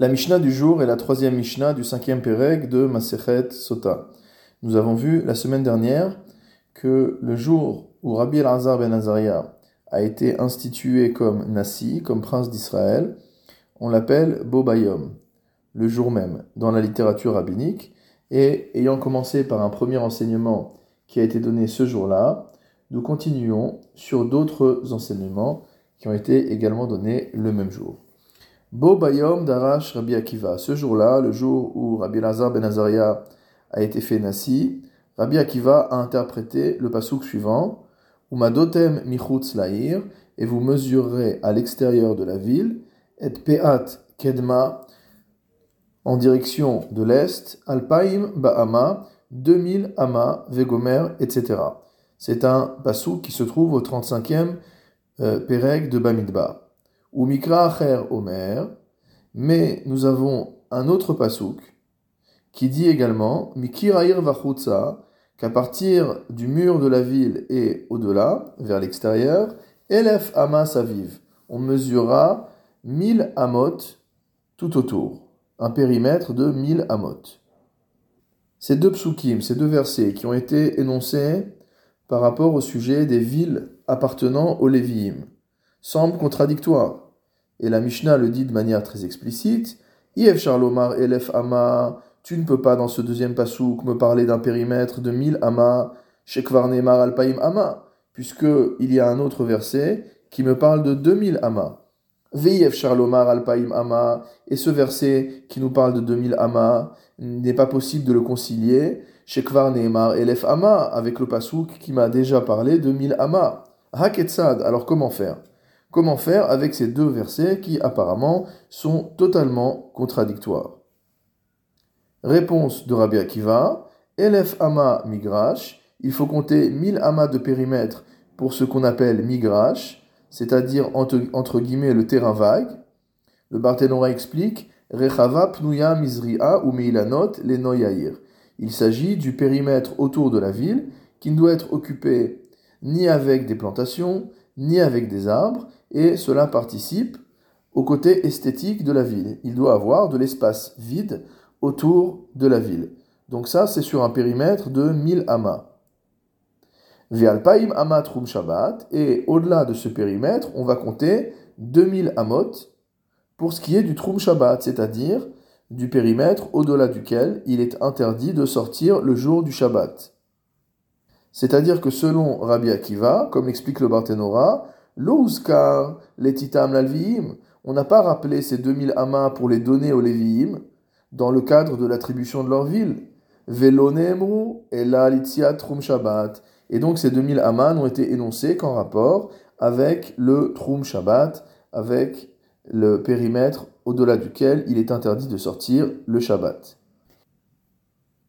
La Mishnah du jour est la troisième Mishnah du cinquième Péreg de Masechet Sota. Nous avons vu la semaine dernière que le jour où Rabbi Elazar ben Azaria a été institué comme Nasi, comme prince d'Israël, on l'appelle Bobayom, le jour même, dans la littérature rabbinique, et ayant commencé par un premier enseignement qui a été donné ce jour-là, nous continuons sur d'autres enseignements qui ont été également donnés le même jour. Bo Bayom Rabbi Akiva. Ce jour-là, le jour où Rabbi Lazar ben Azaria a été fait Nasi, Rabbi Akiva a interprété le pasouk suivant Umadotem michutz laïr, et vous mesurerez à l'extérieur de la ville, et peat kedma, en direction de l'est, alpaim ba'ama, 2000 ama, vegomer, etc. C'est un pasouk qui se trouve au 35e euh, de Bamidbar ou Mikra Acher Omer, mais nous avons un autre pasouk qui dit également Mikirair Vachutza, qu'à partir du mur de la ville et au-delà, vers l'extérieur, Elef Amas Aviv, on mesurera 1000 amot tout autour, un périmètre de 1000 amot. Ces deux psukim, ces deux versets qui ont été énoncés par rapport au sujet des villes appartenant aux Lévi'im, semble contradictoire. Et la Mishnah le dit de manière très explicite. Yef Charlomar Elef Ama, tu ne peux pas dans ce deuxième pasouk me parler d'un périmètre de 1000 Ama, Shekvar Neymar Alpaim Ama, puisque il y a un autre verset qui me parle de 2000 Ama. Veyev Charlomar Alpaim Ama, et ce verset qui nous parle de 2000 Ama, n'est pas possible de le concilier. Shekvar Neymar Elef Ama, avec le pasouk qui m'a déjà parlé de 1000 Ama. Haketsad, alors comment faire? Comment faire avec ces deux versets qui apparemment sont totalement contradictoires? Réponse de Rabbi Akiva, Elef Ama Migrash, il faut compter 1000 amas de périmètre pour ce qu'on appelle Migrash, c'est-à-dire entre, guillemets le terrain vague. Le Barthénora explique Rechava Pnuya Mizri'a ou Meilanot Lenoyair. Il s'agit du périmètre autour de la ville qui ne doit être occupé ni avec des plantations, ni avec des arbres, et cela participe au côté esthétique de la ville. Il doit avoir de l'espace vide autour de la ville. Donc ça, c'est sur un périmètre de 1000 amas. Vialpaim amat rum shabbat, et au-delà de ce périmètre, on va compter 2000 amot pour ce qui est du trum shabbat, c'est-à-dire du périmètre au-delà duquel il est interdit de sortir le jour du shabbat. C'est-à-dire que selon Rabbi Akiva, comme l'explique le Barthénora, L'Ouzkar, les Titam l'Alviim, on n'a pas rappelé ces 2000 amas pour les donner aux Lévi'im dans le cadre de l'attribution de leur ville. Velonemru et la Trum Shabbat. Et donc ces 2000 amas n'ont été énoncés qu'en rapport avec le Trum Shabbat, avec le périmètre au-delà duquel il est interdit de sortir le Shabbat.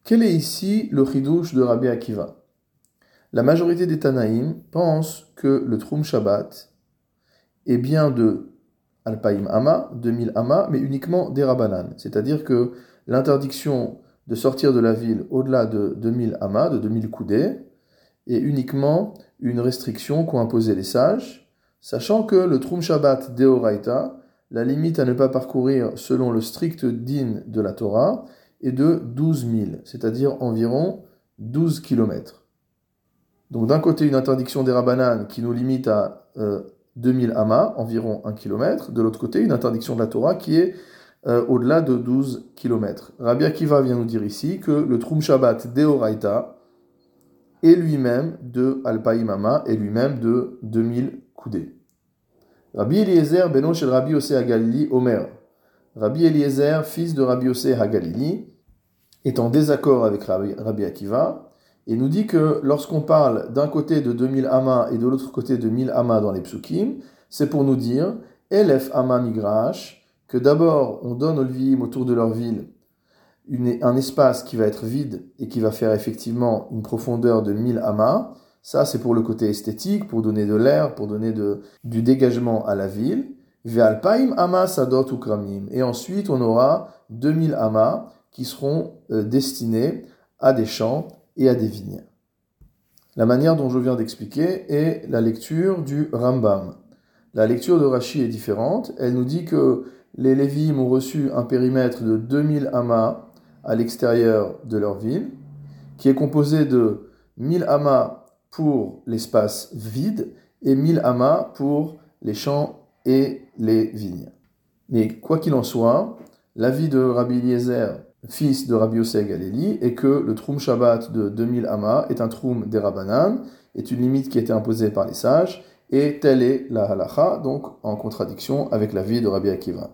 Quel est ici le chidouche de Rabbi Akiva? La majorité des Tanaïm pensent que le Trum Shabbat est bien de Alpaïm Ama, 2000 Ama, mais uniquement des Rabanan. C'est-à-dire que l'interdiction de sortir de la ville au-delà de 2000 Ama, de 2000 coudées, est uniquement une restriction qu'ont imposé les sages, sachant que le Trum Shabbat Deoraita, la limite à ne pas parcourir selon le strict din de la Torah, est de 12 000, c'est-à-dire environ 12 kilomètres. Donc d'un côté une interdiction des rabananes qui nous limite à 2000 euh, amas, environ 1 km, de l'autre côté une interdiction de la Torah qui est euh, au-delà de 12 km. Rabbi Akiva vient nous dire ici que le Trum Shabbat Deoraita est lui-même de Alpaïm et lui-même de 2000 coudées. Rabbi Eliezer Beno Shel Rabbi Yosef Hagalili Omer. Rabbi Eliezer, fils de Rabbi Yosef Hagalili, est en désaccord avec Rabbi Akiva il nous dit que lorsqu'on parle d'un côté de 2000 amas et de l'autre côté de 1000 amas dans les psukim, c'est pour nous dire Elef ama migrash, que d'abord on donne aux Lvim autour de leur ville un espace qui va être vide et qui va faire effectivement une profondeur de 1000 amas. Ça, c'est pour le côté esthétique, pour donner de l'air, pour donner du dégagement à la ville. Ve'alpaim amas sadot ukramim. Et ensuite, on aura 2000 amas qui seront euh, destinés à des champs et à des vignes. La manière dont je viens d'expliquer est la lecture du Rambam. La lecture de Rashi est différente. Elle nous dit que les Lévi'im ont reçu un périmètre de 2000 amas à l'extérieur de leur ville, qui est composé de 1000 amas pour l'espace vide et 1000 amas pour les champs et les vignes. Mais quoi qu'il en soit, l'avis de Rabbi Eliezer, fils de Rabbi Yosef Galili, est que le Troum Shabbat de 2000 amas est un Troum des Rabbanan, est une limite qui a été imposée par les sages, et telle est la halacha, donc en contradiction avec l'avis de Rabbi Akiva.